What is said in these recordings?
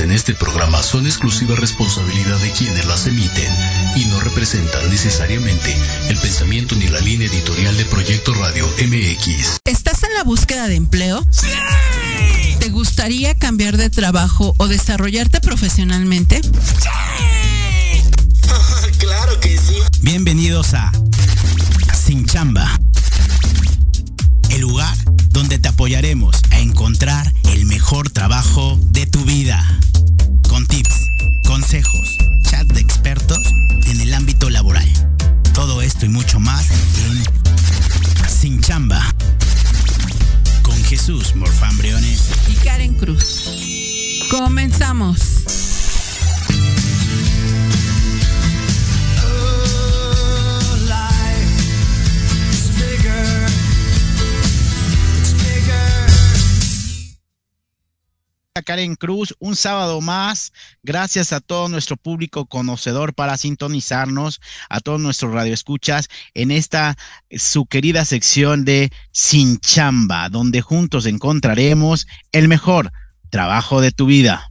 en este programa son exclusiva responsabilidad de quienes las emiten y no representan necesariamente el pensamiento ni la línea editorial de Proyecto Radio MX. ¿Estás en la búsqueda de empleo? ¡Sí! ¿Te gustaría cambiar de trabajo o desarrollarte profesionalmente? ¡Sí! claro que sí. Bienvenidos a Sin Chamba. El lugar donde te apoyaremos a encontrar el mejor trabajo de tu vida con tips, consejos, chat de expertos en el ámbito laboral. Todo esto y mucho más en Sin Chamba. Con Jesús Morfambriones y Karen Cruz. Comenzamos. Karen Cruz, un sábado más. Gracias a todo nuestro público conocedor para sintonizarnos, a todos nuestros radioescuchas en esta su querida sección de Sin Chamba, donde juntos encontraremos el mejor trabajo de tu vida.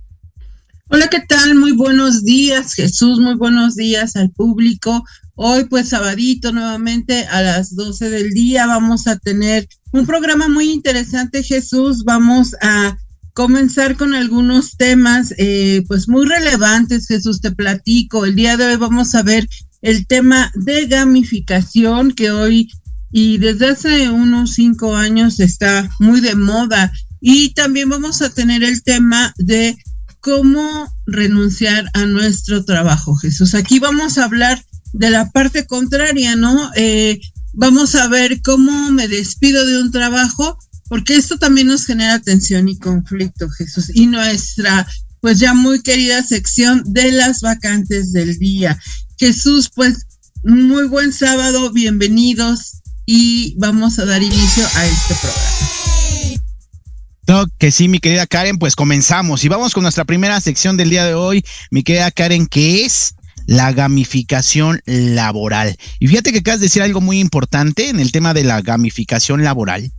Hola, ¿qué tal? Muy buenos días, Jesús. Muy buenos días al público. Hoy, pues, sabadito, nuevamente a las 12 del día, vamos a tener un programa muy interesante, Jesús. Vamos a comenzar con algunos temas eh, pues muy relevantes, Jesús, te platico. El día de hoy vamos a ver el tema de gamificación que hoy y desde hace unos cinco años está muy de moda. Y también vamos a tener el tema de cómo renunciar a nuestro trabajo, Jesús. Aquí vamos a hablar de la parte contraria, ¿no? Eh, vamos a ver cómo me despido de un trabajo porque esto también nos genera tensión y conflicto, Jesús, y nuestra, pues ya muy querida sección de las vacantes del día. Jesús, pues muy buen sábado, bienvenidos y vamos a dar inicio a este programa. que sí, mi querida Karen, pues comenzamos y vamos con nuestra primera sección del día de hoy, mi querida Karen, que es la gamificación laboral. Y fíjate que acabas de decir algo muy importante en el tema de la gamificación laboral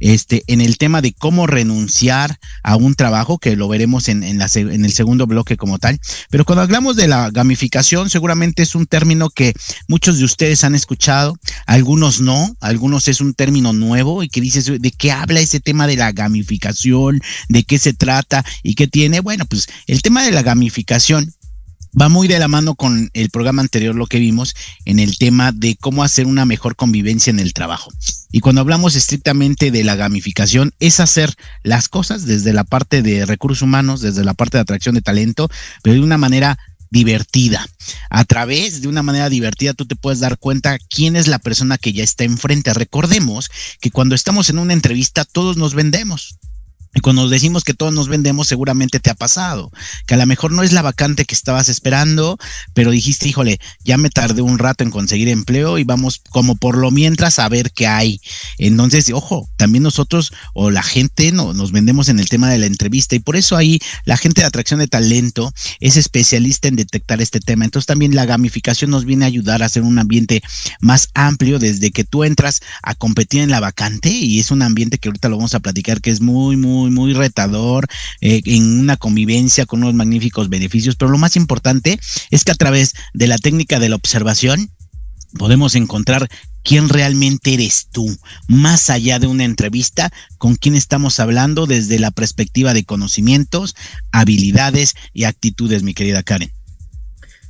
este, en el tema de cómo renunciar a un trabajo, que lo veremos en, en, en el segundo bloque como tal. Pero cuando hablamos de la gamificación, seguramente es un término que muchos de ustedes han escuchado, algunos no, algunos es un término nuevo y que dices, ¿de qué habla ese tema de la gamificación? ¿De qué se trata? ¿Y qué tiene? Bueno, pues el tema de la gamificación va muy de la mano con el programa anterior, lo que vimos en el tema de cómo hacer una mejor convivencia en el trabajo. Y cuando hablamos estrictamente de la gamificación, es hacer las cosas desde la parte de recursos humanos, desde la parte de atracción de talento, pero de una manera divertida. A través de una manera divertida tú te puedes dar cuenta quién es la persona que ya está enfrente. Recordemos que cuando estamos en una entrevista todos nos vendemos. Y cuando decimos que todos nos vendemos, seguramente te ha pasado, que a lo mejor no es la vacante que estabas esperando, pero dijiste, híjole, ya me tardé un rato en conseguir empleo y vamos como por lo mientras a ver qué hay. Entonces, ojo, también nosotros o la gente no, nos vendemos en el tema de la entrevista y por eso ahí la gente de atracción de talento es especialista en detectar este tema. Entonces también la gamificación nos viene a ayudar a hacer un ambiente más amplio desde que tú entras a competir en la vacante y es un ambiente que ahorita lo vamos a platicar que es muy, muy muy, retador, eh, en una convivencia con unos magníficos beneficios, pero lo más importante es que a través de la técnica de la observación podemos encontrar quién realmente eres tú, más allá de una entrevista, con quién estamos hablando desde la perspectiva de conocimientos, habilidades y actitudes, mi querida Karen.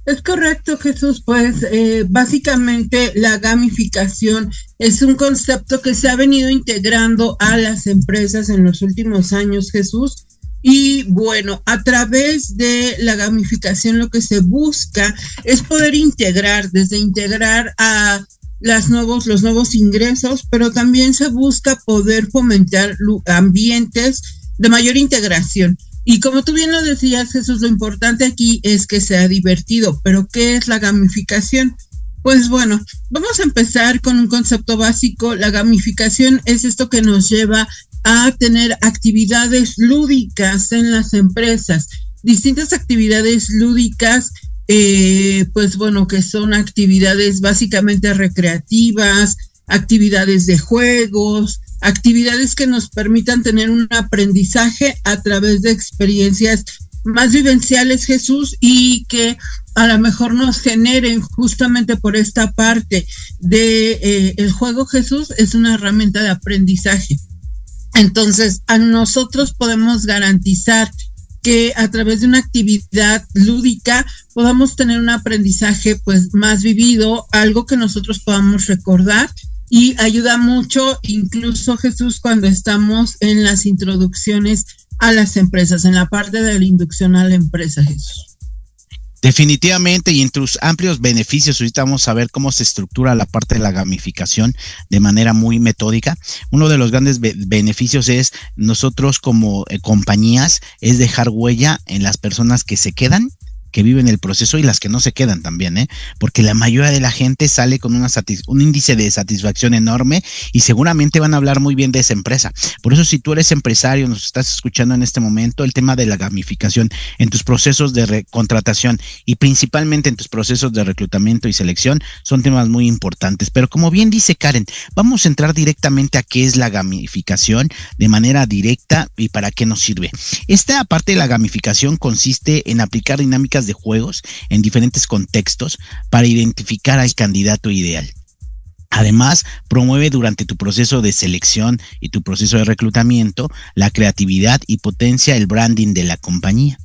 Es correcto, Jesús. Pues eh, básicamente la gamificación es un concepto que se ha venido integrando a las empresas en los últimos años, Jesús. Y bueno, a través de la gamificación lo que se busca es poder integrar, desde integrar a las los nuevos ingresos, pero también se busca poder fomentar ambientes de mayor integración. Y como tú bien lo decías, Jesús, lo importante aquí es que sea divertido, pero ¿qué es la gamificación? Pues bueno, vamos a empezar con un concepto básico. La gamificación es esto que nos lleva a tener actividades lúdicas en las empresas, distintas actividades lúdicas, eh, pues bueno, que son actividades básicamente recreativas, actividades de juegos, actividades que nos permitan tener un aprendizaje a través de experiencias más vivenciales, Jesús, y que a lo mejor nos generen justamente por esta parte de eh, el juego, Jesús, es una herramienta de aprendizaje. Entonces, a nosotros podemos garantizar que a través de una actividad lúdica podamos tener un aprendizaje pues más vivido, algo que nosotros podamos recordar y ayuda mucho incluso Jesús cuando estamos en las introducciones a las empresas, en la parte de la inducción a la empresa Jesús. Definitivamente y entre sus amplios beneficios, ahorita vamos a ver cómo se estructura la parte de la gamificación de manera muy metódica. Uno de los grandes beneficios es nosotros como eh, compañías es dejar huella en las personas que se quedan que viven el proceso y las que no se quedan también, ¿eh? Porque la mayoría de la gente sale con una un índice de satisfacción enorme y seguramente van a hablar muy bien de esa empresa. Por eso, si tú eres empresario, nos estás escuchando en este momento, el tema de la gamificación en tus procesos de contratación y principalmente en tus procesos de reclutamiento y selección son temas muy importantes. Pero como bien dice Karen, vamos a entrar directamente a qué es la gamificación de manera directa y para qué nos sirve. Esta parte de la gamificación consiste en aplicar dinámicas de juegos en diferentes contextos para identificar al candidato ideal. Además, promueve durante tu proceso de selección y tu proceso de reclutamiento la creatividad y potencia el branding de la compañía.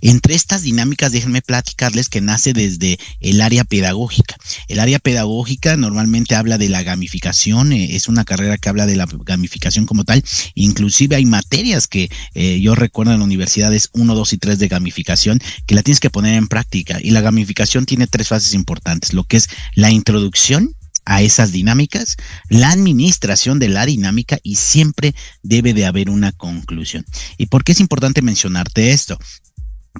Entre estas dinámicas, déjenme platicarles que nace desde el área pedagógica. El área pedagógica normalmente habla de la gamificación, eh, es una carrera que habla de la gamificación como tal. Inclusive hay materias que eh, yo recuerdo en universidades 1, 2 y 3 de gamificación que la tienes que poner en práctica. Y la gamificación tiene tres fases importantes, lo que es la introducción, a esas dinámicas, la administración de la dinámica y siempre debe de haber una conclusión. ¿Y por qué es importante mencionarte esto?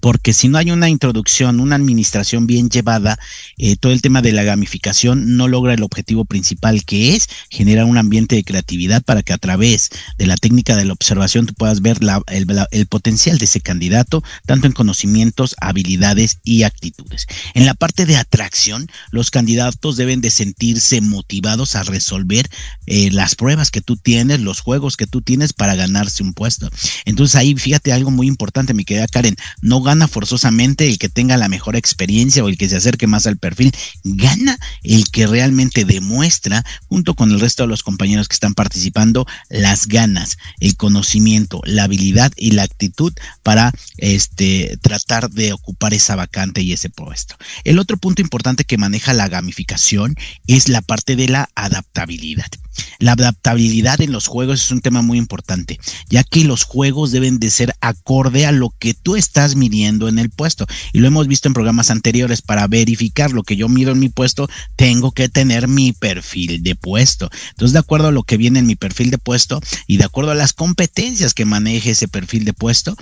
Porque si no hay una introducción, una administración bien llevada, eh, todo el tema de la gamificación no logra el objetivo principal que es generar un ambiente de creatividad para que a través de la técnica de la observación tú puedas ver el, potencial de ese candidato, tanto en conocimientos, habilidades y actitudes. En la parte de atracción, los candidatos deben de sentirse motivados a resolver eh, las pruebas que tú tienes, los juegos que tú tienes para ganarse un puesto. Entonces ahí fíjate algo muy importante, mi querida Karen, no gana forzosamente el que tenga la mejor experiencia o el que se acerque más al perfil, gana el que realmente demuestra, junto con el resto de los compañeros que están participando, las ganas, el conocimiento, la habilidad y la actitud para este, tratar de ocupar esa vacante y ese puesto. El otro punto importante que maneja la gamificación es la parte de la adaptabilidad. La adaptabilidad en los juegos es un tema muy importante, ya que los juegos deben de ser acorde a lo que tú estás midiendo en el puesto. Y lo hemos visto en programas anteriores, para verificar lo que yo mido en mi puesto, tengo que tener mi perfil de puesto. Entonces, de acuerdo a lo que viene en mi perfil de puesto y de acuerdo a las competencias que maneje ese perfil de puesto,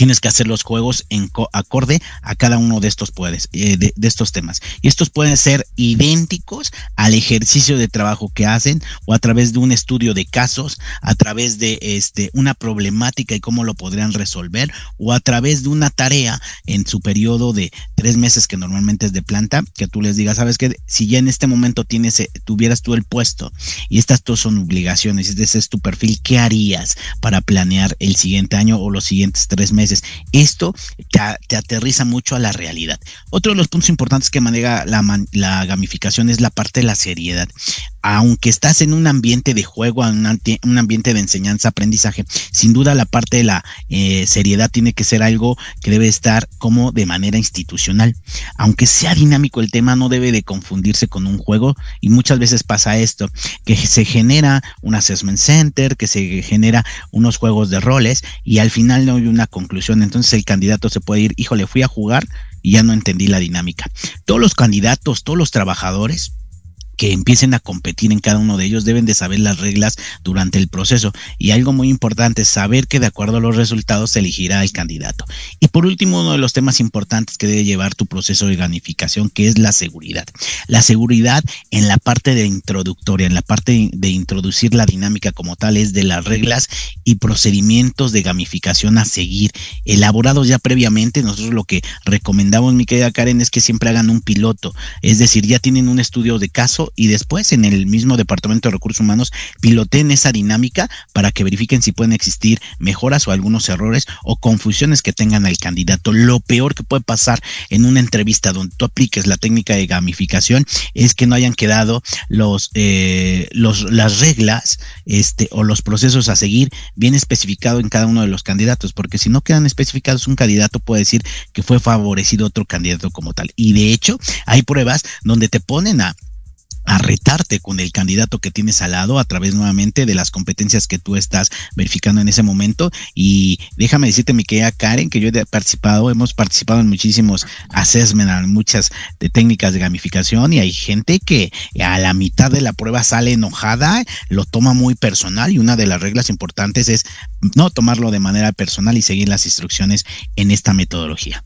tienes que hacer los juegos en acorde a cada uno de estos puedes, eh, de, estos temas. Y estos pueden ser idénticos al ejercicio de trabajo que hacen o a través de un estudio de casos, a través de este, una problemática y cómo lo podrían resolver o a través de una tarea en su periodo de tres meses que normalmente es de planta, que tú les digas, sabes que si ya en este momento tienes, eh, tuvieras tú el puesto y estas todas son obligaciones, y ese es tu perfil, ¿qué harías para planear el siguiente año o los siguientes tres meses? Esto te, aterriza mucho a la realidad. Otro de los puntos importantes que maneja la, la gamificación es la parte de la seriedad aunque estás en un ambiente de juego, en un ambiente de enseñanza, aprendizaje, sin duda la parte de la eh, seriedad tiene que ser algo que debe estar como de manera institucional. Aunque sea dinámico el tema, no debe de confundirse con un juego y muchas veces pasa esto, que se genera un assessment center, que se genera unos juegos de roles y al final no hay una conclusión. Entonces el candidato se puede ir, híjole, fui a jugar y ya no entendí la dinámica. Todos los candidatos, todos los trabajadores, que empiecen a competir en cada uno de ellos deben de saber las reglas durante el proceso y algo muy importante saber que de acuerdo a los resultados se elegirá el candidato. Y por último, uno de los temas importantes que debe llevar tu proceso de gamificación que es la seguridad. La seguridad en la parte de introductoria, en la parte de introducir la dinámica como tal es de las reglas y procedimientos de gamificación a seguir elaborados ya previamente. Nosotros lo que recomendamos, mi querida Karen, es que siempre hagan un piloto, es decir, ya tienen un estudio de caso y después en el mismo Departamento de Recursos Humanos piloteen esa dinámica para que verifiquen si pueden existir mejoras o algunos errores o confusiones que tengan al candidato. Lo peor que puede pasar en una entrevista donde tú apliques la técnica de gamificación es que no hayan quedado los, eh, los las reglas este, o los procesos a seguir bien especificado en cada uno de los candidatos, porque si no quedan especificados, un candidato puede decir que fue favorecido otro candidato como tal. Y de hecho, hay pruebas donde te ponen a a retarte con el candidato que tienes al lado a través nuevamente de las competencias que tú estás verificando en ese momento. Y déjame decirte, mi querida Karen, que yo he participado, hemos participado en muchísimos assessment, en muchas de técnicas de gamificación y hay gente que a la mitad de la prueba sale enojada, lo toma muy personal y una de las reglas importantes es no tomarlo de manera personal y seguir las instrucciones en esta metodología.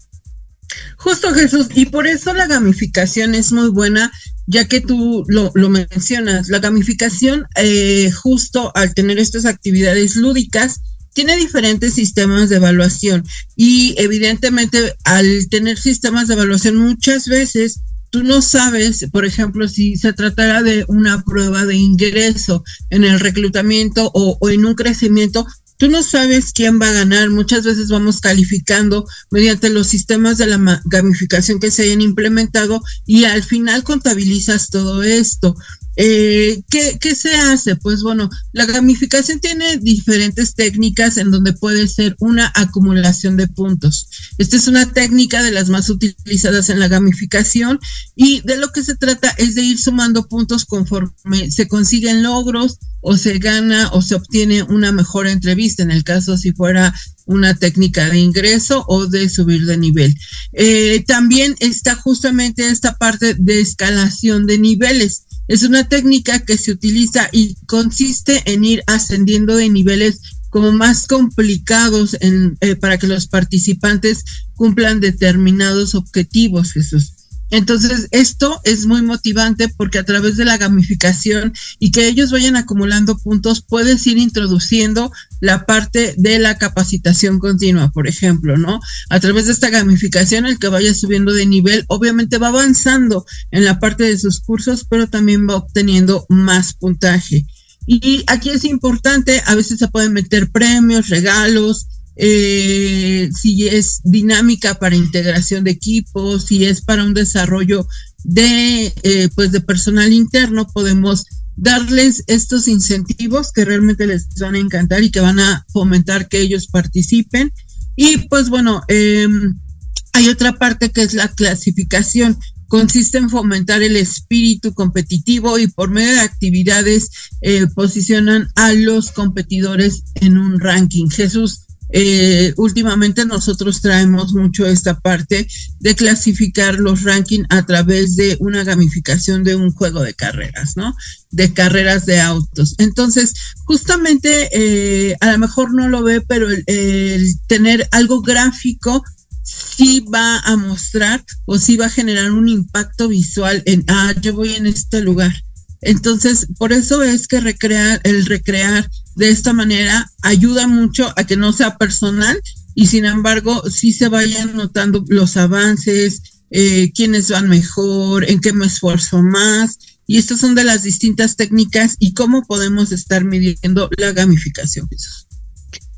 Justo Jesús, y por eso la gamificación es muy buena, ya que tú lo, mencionas, la gamificación eh, justo al tener estas actividades lúdicas, tiene diferentes sistemas de evaluación. Y evidentemente al tener sistemas de evaluación muchas veces tú no sabes, por ejemplo, si se tratara de una prueba de ingreso en el reclutamiento o en un crecimiento, Tú no sabes quién va a ganar. Muchas veces vamos calificando mediante los sistemas de la gamificación que se hayan implementado y al final contabilizas todo esto. Eh, ¿qué, ¿Qué se hace? Pues bueno, la gamificación tiene diferentes técnicas en donde puede ser una acumulación de puntos. Esta es una técnica de las más utilizadas en la gamificación y de lo que se trata es de ir sumando puntos conforme se consiguen logros o se gana o se obtiene una mejor entrevista, en el caso si fuera una técnica de ingreso o de subir de nivel. Eh, también está justamente esta parte de escalación de niveles. Es una técnica que se utiliza y consiste en ir ascendiendo de niveles como más complicados en, eh, para que los participantes cumplan determinados objetivos, Jesús. Entonces, esto es muy motivante porque a través de la gamificación y que ellos vayan acumulando puntos, puedes ir introduciendo la parte de la capacitación continua, por ejemplo, ¿no? A través de esta gamificación, el que vaya subiendo de nivel, obviamente va avanzando en la parte de sus cursos, pero también va obteniendo más puntaje. Y aquí es importante, a veces se pueden meter premios, regalos, eh, si es dinámica para integración de equipos, si es para un desarrollo de, eh, pues de personal interno, podemos darles estos incentivos que realmente les van a encantar y que van a fomentar que ellos participen. Y pues bueno, em, hay otra parte que es la clasificación. Consiste en fomentar el espíritu competitivo y por medio de actividades eh, posicionan a los competidores en un ranking. Jesús, eh, últimamente nosotros traemos mucho esta parte de clasificar los rankings a través de una gamificación de un juego de carreras, ¿no? De carreras de autos. Entonces, justamente, eh, a lo mejor no lo ve, pero el, tener algo gráfico sí va a mostrar o sí va a generar un impacto visual en, ah, yo voy en este lugar. Entonces, por eso es que recrear, el recrear de esta manera ayuda mucho a que no sea personal y sin embargo sí se vayan notando los avances, eh, quiénes van mejor, en qué me esfuerzo más. Y estas son de las distintas técnicas y cómo podemos estar midiendo la gamificación.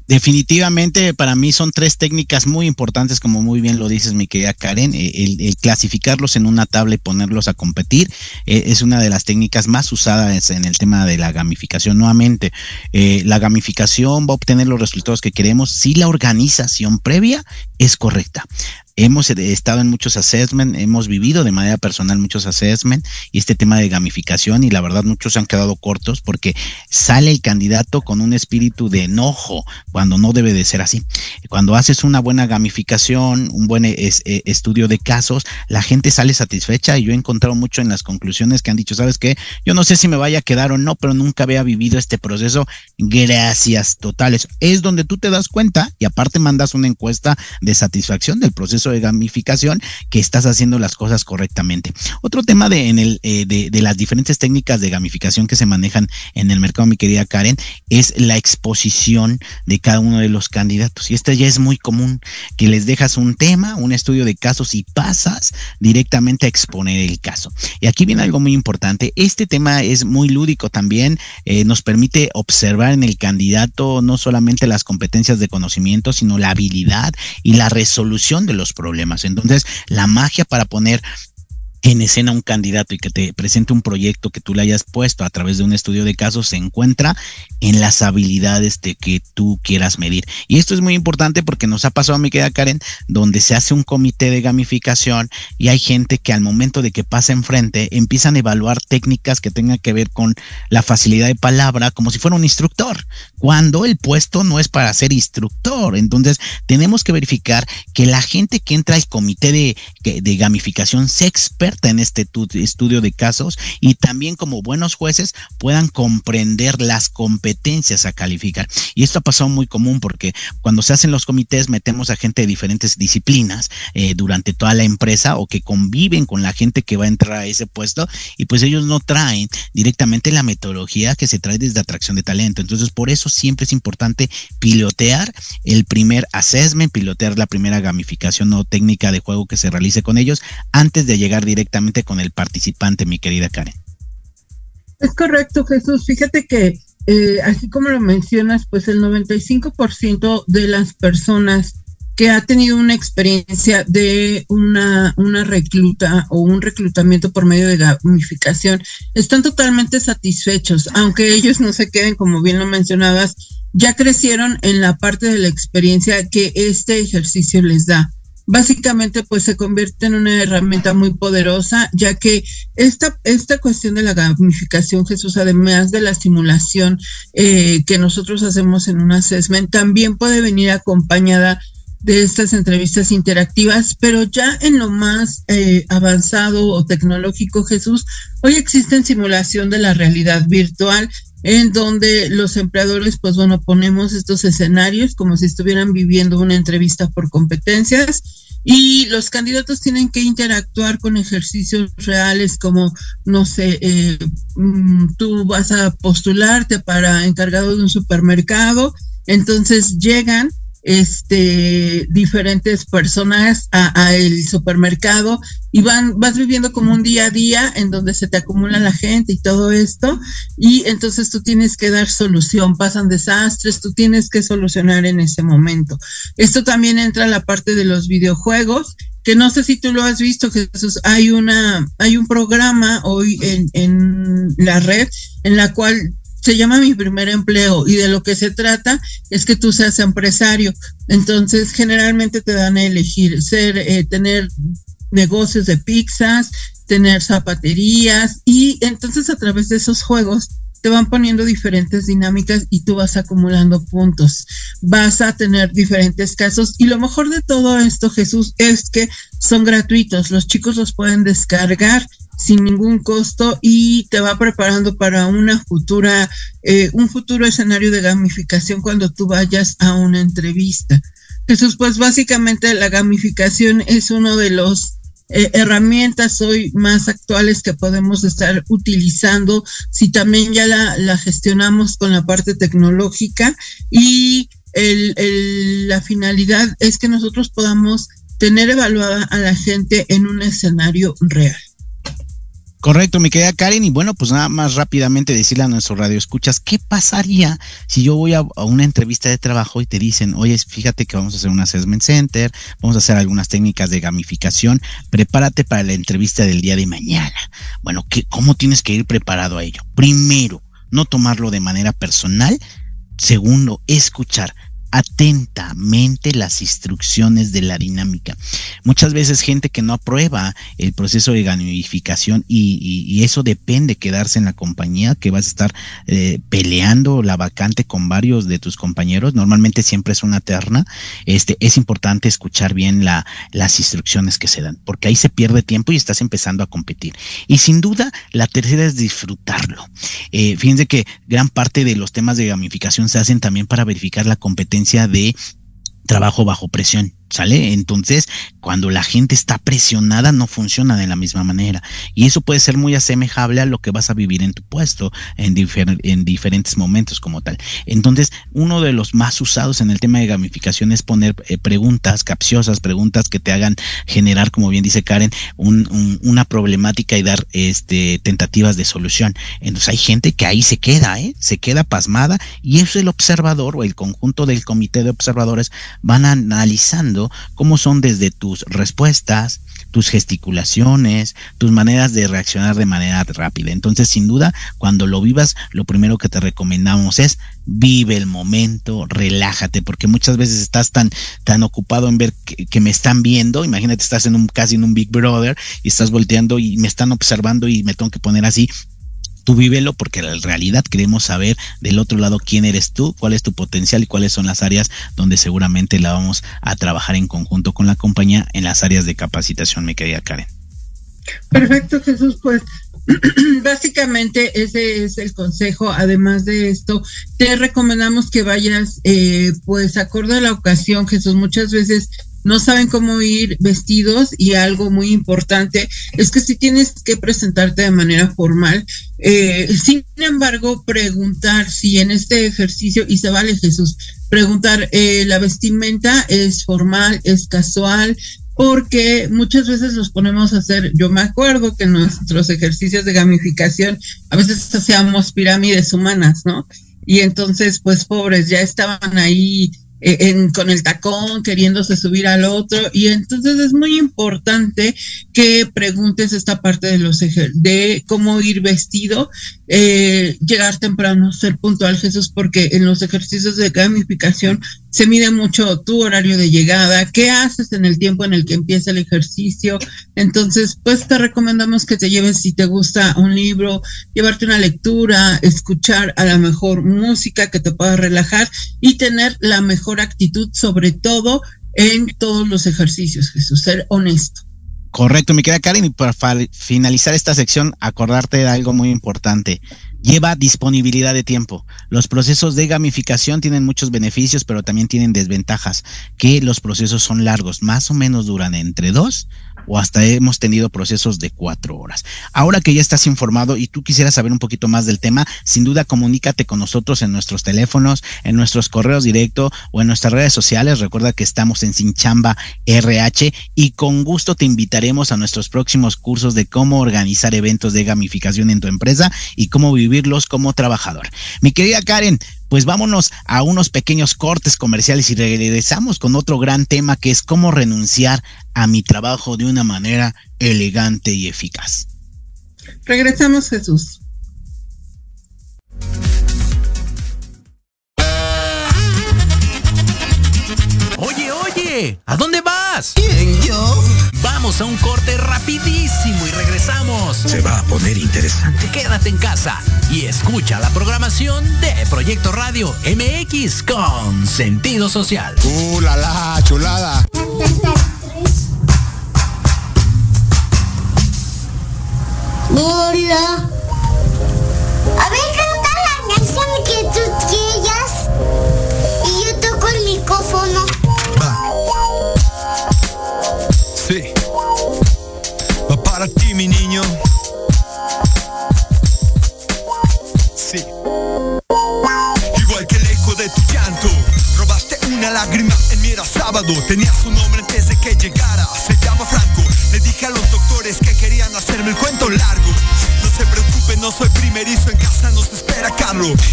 Definitivamente para mí son tres técnicas muy importantes, como muy bien lo dices mi querida Karen, eh, el, clasificarlos en una tabla y ponerlos a competir eh, es una de las técnicas más usadas en el tema de la gamificación. Nuevamente, eh, la gamificación va a obtener los resultados que queremos si la organización previa es correcta. Hemos estado en muchos assessment, hemos vivido de manera personal muchos assessment y este tema de gamificación y la verdad muchos se han quedado cortos porque sale el candidato con un espíritu de enojo cuando no debe de ser así. Cuando haces una buena gamificación, un buen eh, estudio de casos, la gente sale satisfecha y yo he encontrado mucho en las conclusiones que han dicho, ¿sabes qué? Yo no sé si me vaya a quedar o no, pero nunca había vivido este proceso. Gracias totales. Es donde tú te das cuenta y aparte mandas una encuesta de satisfacción del proceso de gamificación que estás haciendo las cosas correctamente. Otro tema de, en el, eh, de, las diferentes técnicas de gamificación que se manejan en el mercado, mi querida Karen, es la exposición de cada uno de los candidatos. Y esta ya es muy común, que les dejas un tema, un estudio de casos y pasas directamente a exponer el caso. Y aquí viene algo muy importante. Este tema es muy lúdico también, eh, nos permite observar en el candidato no solamente las competencias de conocimiento, sino la habilidad y la resolución de los problemas. Entonces, la magia para poner en escena un candidato y que te presente un proyecto que tú le hayas puesto a través de un estudio de casos se encuentra en las habilidades de que tú quieras medir. Y esto es muy importante porque nos ha pasado a mi querida Karen, donde se hace un comité de gamificación y hay gente que al momento de que pasa enfrente empiezan a evaluar técnicas que tengan que ver con la facilidad de palabra como si fuera un instructor, cuando el puesto no es para ser instructor. Entonces tenemos que verificar que la gente que entra al comité de, de gamificación se experta en este estudio de casos y también como buenos jueces puedan comprender las competencias a calificar. Y esto ha pasado muy común porque cuando se hacen los comités metemos a gente de diferentes disciplinas eh, durante toda la empresa o que conviven con la gente que va a entrar a ese puesto y pues ellos no traen directamente la metodología que se trae desde atracción de talento. Entonces por eso siempre es importante pilotear el primer assessment, pilotear la primera gamificación o técnica de juego que se realice con ellos antes de llegar directamente directamente con el participante, mi querida Karen. Es correcto, Jesús. Fíjate que, eh, así como lo mencionas, pues el 95% de las personas que ha tenido una experiencia de una, una recluta o un reclutamiento por medio de gamificación están totalmente satisfechos, aunque ellos no se queden, como bien lo mencionabas, ya crecieron en la parte de la experiencia que este ejercicio les da básicamente pues se convierte en una herramienta muy poderosa, ya que esta, esta cuestión de la gamificación, Jesús, además de la simulación eh, que nosotros hacemos en un assessment, también puede venir acompañada de estas entrevistas interactivas, pero ya en lo más eh, avanzado o tecnológico, Jesús, hoy existen simulación de la realidad virtual en donde los empleadores, pues bueno, ponemos estos escenarios como si estuvieran viviendo una entrevista por competencias y los candidatos tienen que interactuar con ejercicios reales como, no sé, eh, mm, tú vas a postularte para encargado de un supermercado, entonces llegan este diferentes personas a, el supermercado y van vas viviendo como un día a día en donde se te acumula la gente y todo esto. Y entonces tú tienes que dar solución. Pasan desastres tú tienes que solucionar en ese momento. Esto también entra a la parte de los videojuegos que no sé si tú lo has visto Jesús. Hay una hay un programa hoy en, en la red en la cual se llama mi primer empleo y de lo que se trata es que tú seas empresario. Entonces, generalmente te dan a elegir ser, eh, tener negocios de pizzas, tener zapaterías y entonces a través de esos juegos te van poniendo diferentes dinámicas y tú vas acumulando puntos. Vas a tener diferentes casos y lo mejor de todo esto, Jesús, es que son gratuitos. Los chicos los pueden descargar sin ningún costo y te va preparando para una futura, eh, un futuro escenario de gamificación cuando tú vayas a una entrevista. Jesús, pues básicamente la gamificación es uno de los eh, herramientas hoy más actuales que podemos estar utilizando si también ya la, gestionamos con la parte tecnológica y el, la finalidad es que nosotros podamos tener evaluada a la gente en un escenario real. Correcto, mi querida Karen. Y bueno, pues nada más rápidamente decirle a nuestro radio escuchas, ¿qué pasaría si yo voy a, una entrevista de trabajo y te dicen, oye, fíjate que vamos a hacer un assessment center, vamos a hacer algunas técnicas de gamificación, prepárate para la entrevista del día de mañana. Bueno, ¿qué, ¿cómo tienes que ir preparado a ello? Primero, no tomarlo de manera personal. Segundo, escuchar atentamente las instrucciones de la dinámica. Muchas veces gente que no aprueba el proceso de gamificación y, eso depende quedarse en la compañía, que vas a estar eh, peleando la vacante con varios de tus compañeros, normalmente siempre es una terna, este, es importante escuchar bien la, las instrucciones que se dan, porque ahí se pierde tiempo y estás empezando a competir. Y sin duda, la tercera es disfrutarlo. Eh, fíjense que gran parte de los temas de gamificación se hacen también para verificar la competencia de trabajo bajo presión. ¿Sale? Entonces, cuando la gente está presionada, no funciona de la misma manera. Y eso puede ser muy asemejable a lo que vas a vivir en tu puesto en, en diferentes momentos como tal. Entonces, uno de los más usados en el tema de gamificación es poner eh, preguntas capciosas, preguntas que te hagan generar, como bien dice Karen, una problemática y dar este, tentativas de solución. Entonces, hay gente que ahí se queda, ¿eh? Se queda pasmada y eso el observador o el conjunto del comité de observadores van analizando cómo son desde tus respuestas, tus gesticulaciones, tus maneras de reaccionar de manera rápida. Entonces, sin duda, cuando lo vivas, lo primero que te recomendamos es vive el momento, relájate, porque muchas veces estás tan, tan ocupado en ver que, que, me están viendo. Imagínate, estás en un casi en un Big Brother y estás volteando y me están observando y me tengo que poner así tú vívelo porque en realidad queremos saber del otro lado quién eres tú, cuál es tu potencial y cuáles son las áreas donde seguramente la vamos a trabajar en conjunto con la compañía en las áreas de capacitación, mi querida Karen. Perfecto, Jesús, pues básicamente ese es el consejo. Además de esto, te recomendamos que vayas, eh, pues, acorde a la ocasión, Jesús. Muchas veces no saben cómo ir vestidos y algo muy importante es que si tienes que presentarte de manera formal, eh, sin embargo, preguntar si en este ejercicio, y se vale Jesús, preguntar, eh, la vestimenta es formal, es casual, porque muchas veces los ponemos a hacer, yo me acuerdo que en nuestros ejercicios de gamificación a veces hacíamos pirámides humanas, ¿no? Y entonces, pues pobres, ya estaban ahí en, con el tacón, queriéndose subir al otro. Y entonces es muy importante que preguntes esta parte de los de cómo ir vestido, eh, llegar temprano, ser puntual, Jesús, porque en los ejercicios de gamificación se mide mucho tu horario de llegada, qué haces en el tiempo en el que empieza el ejercicio. Entonces, pues te recomendamos que te lleves, si te gusta un libro, llevarte una lectura, escuchar a la mejor música que te pueda relajar y tener la mejor actitud, sobre todo en todos los ejercicios, Jesús, ser honesto. Correcto, me queda Karen, y para finalizar esta sección, acordarte de algo muy importante lleva disponibilidad de tiempo. Los procesos de gamificación tienen muchos beneficios, pero también tienen desventajas, que los procesos son largos, más o menos duran entre dos o hasta hemos tenido procesos de cuatro horas. Ahora que ya estás informado y tú quisieras saber un poquito más del tema, sin duda comunícate con nosotros en nuestros teléfonos, en nuestros correos directos o en nuestras redes sociales. Recuerda que estamos en Sinchamba RH y con gusto te invitaremos a nuestros próximos cursos de cómo organizar eventos de gamificación en tu empresa y cómo vivirlos como trabajador. Mi querida Karen, pues vámonos a unos pequeños cortes comerciales y regresamos con otro gran tema que es cómo renunciar a mi trabajo de una manera elegante y eficaz. Regresamos, Jesús. Oye, oye, ¿a dónde vas? ¿Quién, yo? Vamos a un corte rapidísimo y regresamos. Se va a poner interesante. Quédate en casa y escucha la programación de Proyecto Radio MX con sentido social. ¡Uh, la, la chulada! Hola. A ver, canta la canción que tú quieras. Y yo toco el micrófono.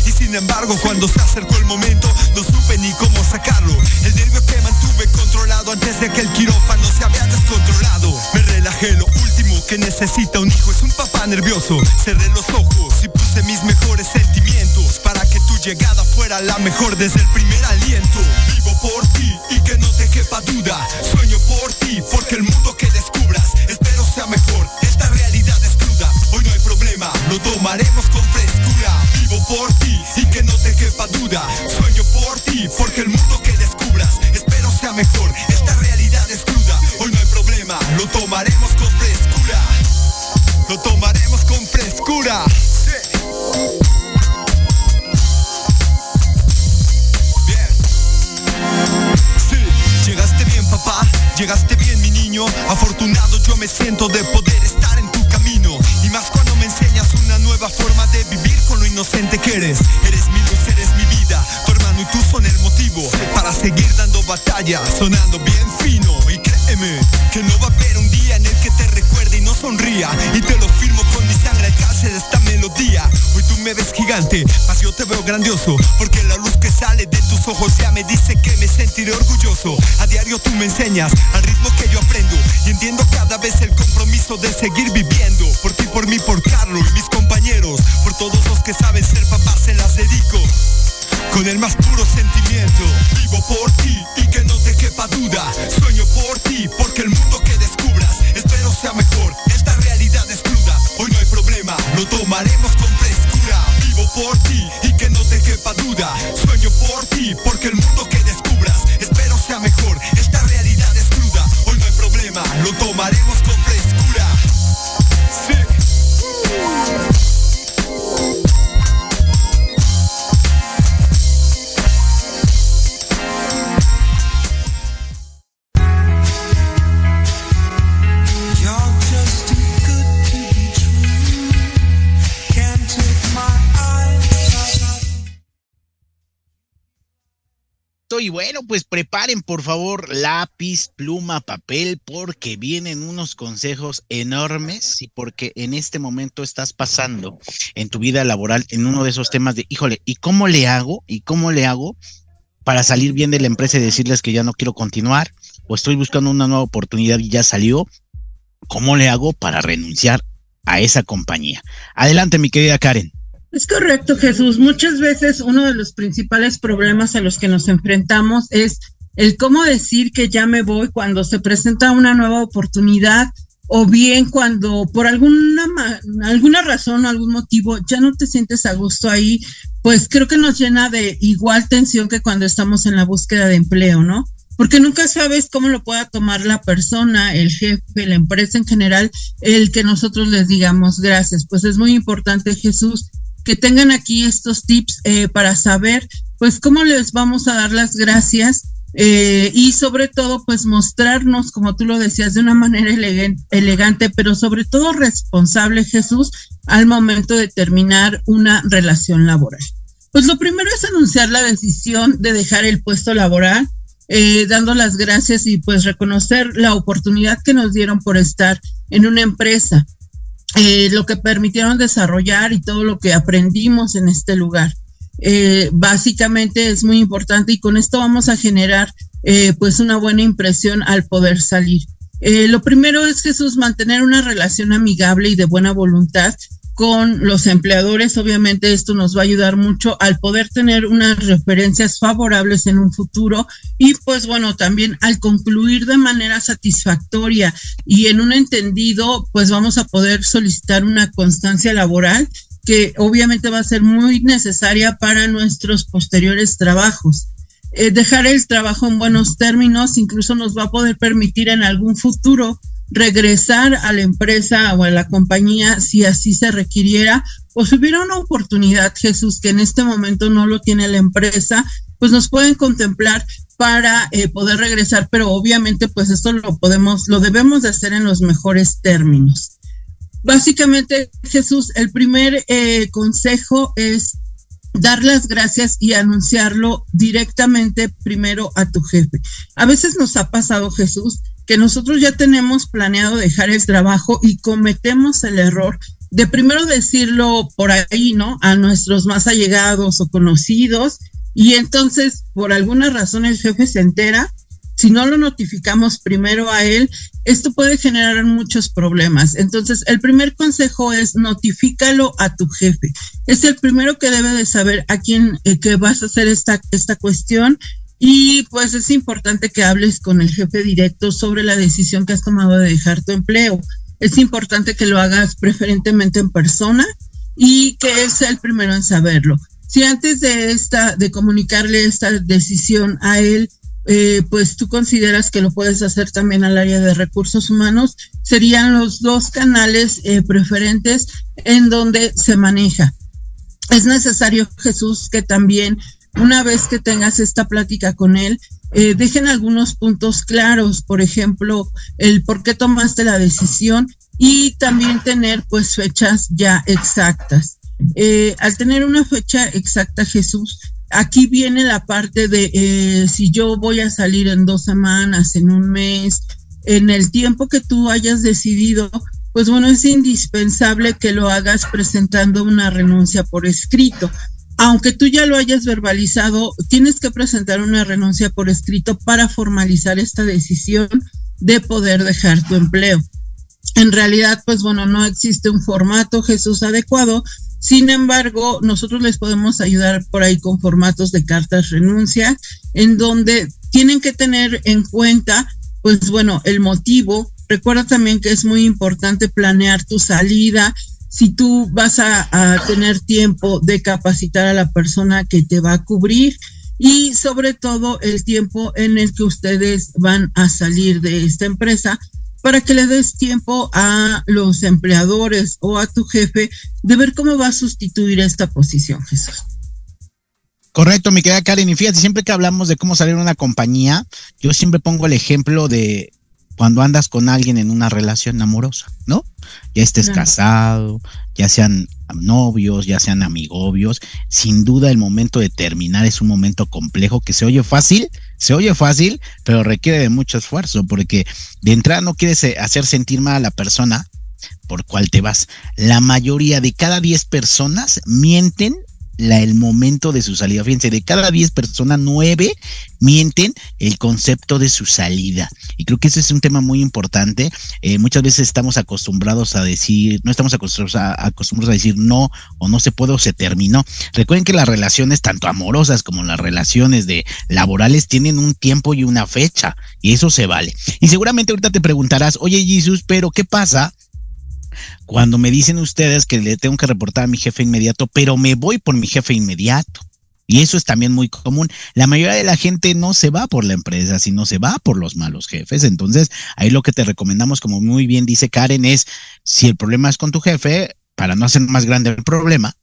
Y sin embargo, cuando se acercó el momento, no supe ni cómo sacarlo. El nervio que mantuve controlado antes de que el quirófano se había descontrolado. Me relajé, lo último que necesita un hijo es un papá nervioso. Cerré los ojos y puse mis mejores sentimientos para que tu llegada fuera la mejor desde el primer aliento. Vivo por ti y que no te quepa duda. Al ritmo que yo aprendo. Y entiendo cada vez el compromiso de seguir viviendo. Por ti, por mí, por Carlos y mis compañeros. Por todos los que saben ser papás se las dedico. Con el más puro sentimiento Vivo por ti y que no te quepa duda. Sueño Y bueno, pues preparen por favor lápiz, pluma, papel, porque vienen unos consejos enormes y porque en este momento estás pasando en tu vida laboral en uno de esos temas de, híjole, ¿y cómo le hago? ¿Y cómo le hago para salir bien de la empresa y decirles que ya no quiero continuar? O estoy buscando una nueva oportunidad y ya salió. ¿Cómo le hago para renunciar a esa compañía? Adelante, mi querida Karen. Es correcto, Jesús. Muchas veces uno de los principales problemas a los que nos enfrentamos es el cómo decir que ya me voy cuando se presenta una nueva oportunidad o bien cuando por alguna alguna razón, algún motivo ya no te sientes a gusto ahí, pues creo que nos llena de igual tensión que cuando estamos en la búsqueda de empleo, ¿no? Porque nunca sabes cómo lo pueda tomar la persona, el jefe, la empresa en general, el que nosotros les digamos gracias. Pues es muy importante, Jesús, que tengan aquí estos tips eh, para saber, pues, cómo les vamos a dar las gracias eh, y sobre todo, pues, mostrarnos, como tú lo decías, de una manera elegan- elegante, pero sobre todo responsable, Jesús, al momento de terminar una relación laboral. Pues lo primero es anunciar la decisión de dejar el puesto laboral, eh, dando las gracias y pues reconocer la oportunidad que nos dieron por estar en una empresa, eh, lo que permitieron desarrollar y todo lo que aprendimos en este lugar. Eh, básicamente es muy importante y con esto vamos a generar eh, pues una buena impresión al poder salir. Eh, lo primero es Jesús mantener una relación amigable y de buena voluntad con los empleadores. Obviamente esto nos va a ayudar mucho al poder tener unas referencias favorables en un futuro y pues bueno, también al concluir de manera satisfactoria y en un entendido, pues vamos a poder solicitar una constancia laboral que obviamente va a ser muy necesaria para nuestros posteriores trabajos. Eh, dejar el trabajo en buenos términos incluso nos va a poder permitir en algún futuro regresar a la empresa o a la compañía si así se requiriera o si hubiera una oportunidad, Jesús, que en este momento no lo tiene la empresa, pues nos pueden contemplar para eh, poder regresar, pero obviamente pues esto lo podemos, lo debemos de hacer en los mejores términos. Básicamente, Jesús, el primer eh, consejo es dar las gracias y anunciarlo directamente primero a tu jefe. A veces nos ha pasado, Jesús, que nosotros ya tenemos planeado dejar el trabajo y cometemos el error de primero decirlo por ahí, ¿no? A nuestros más allegados o conocidos y entonces por alguna razón el jefe se entera. Si no lo notificamos primero a él, esto puede generar muchos problemas. Entonces, el primer consejo es notifícalo a tu jefe. Es el primero que debe de saber a quién eh, que vas a hacer esta, esta cuestión y pues es importante que hables con el jefe directo sobre la decisión que has tomado de dejar tu empleo. Es importante que lo hagas preferentemente en persona y que él sea el primero en saberlo. Si antes de esta, de comunicarle esta decisión a él, eh, pues tú consideras que lo puedes hacer también al área de recursos humanos, serían los dos canales eh, preferentes en donde se maneja. Es necesario, Jesús, que también una vez que tengas esta plática con él, eh, dejen algunos puntos claros, por ejemplo, el por qué tomaste la decisión y también tener pues fechas ya exactas. Eh, al tener una fecha exacta, Jesús, aquí viene la parte de eh, si yo voy a salir en dos semanas, en un mes, en el tiempo que tú hayas decidido, pues bueno, es indispensable que lo hagas presentando una renuncia por escrito. Aunque tú ya lo hayas verbalizado, tienes que presentar una renuncia por escrito para formalizar esta decisión de poder dejar tu empleo. En realidad, pues bueno, no existe un formato Jesús adecuado, sin embargo, nosotros les podemos ayudar por ahí con formatos de cartas renuncia, en donde tienen que tener en cuenta, pues bueno, el motivo. Recuerda también que es muy importante planear tu salida. Si tú vas a, tener tiempo de capacitar a la persona que te va a cubrir y sobre todo el tiempo en el que ustedes van a salir de esta empresa para que le des tiempo a los empleadores o a tu jefe de ver cómo va a sustituir esta posición, Jesús. Correcto, mi querida Karen. Y fíjate, siempre que hablamos de cómo salir una compañía, yo siempre pongo el ejemplo de cuando andas con alguien en una relación amorosa, ¿no? Ya estés casado, ya sean novios, ya sean amigobios, sin duda el momento de terminar es un momento complejo que se oye fácil, se oye fácil, pero requiere de mucho esfuerzo, porque de entrada no quieres eh, hacer sentir mal a la persona por cual te vas. La mayoría de cada 10 personas mienten la, el momento de su salida. Fíjense, de cada 10 personas, 9 mienten el concepto de su salida. Y creo que ese es un tema muy importante. Eh, muchas veces estamos acostumbrados a decir, no estamos acostumbrados a, acostumbrados a decir no o no se puede o se terminó. Recuerden que las relaciones, tanto amorosas como las relaciones de laborales, tienen un tiempo y una fecha. Y eso se vale. Y seguramente ahorita te preguntarás, oye Jesús, pero ¿qué pasa cuando me dicen ustedes que le tengo que reportar a mi jefe inmediato, pero me voy por mi jefe inmediato. Y eso es también muy común. La mayoría de la gente no se va por la empresa, sino se va por los malos jefes. Entonces, ahí lo que te recomendamos, como muy bien dice Karen, es si el problema es con tu jefe, para no hacer más grande el problema,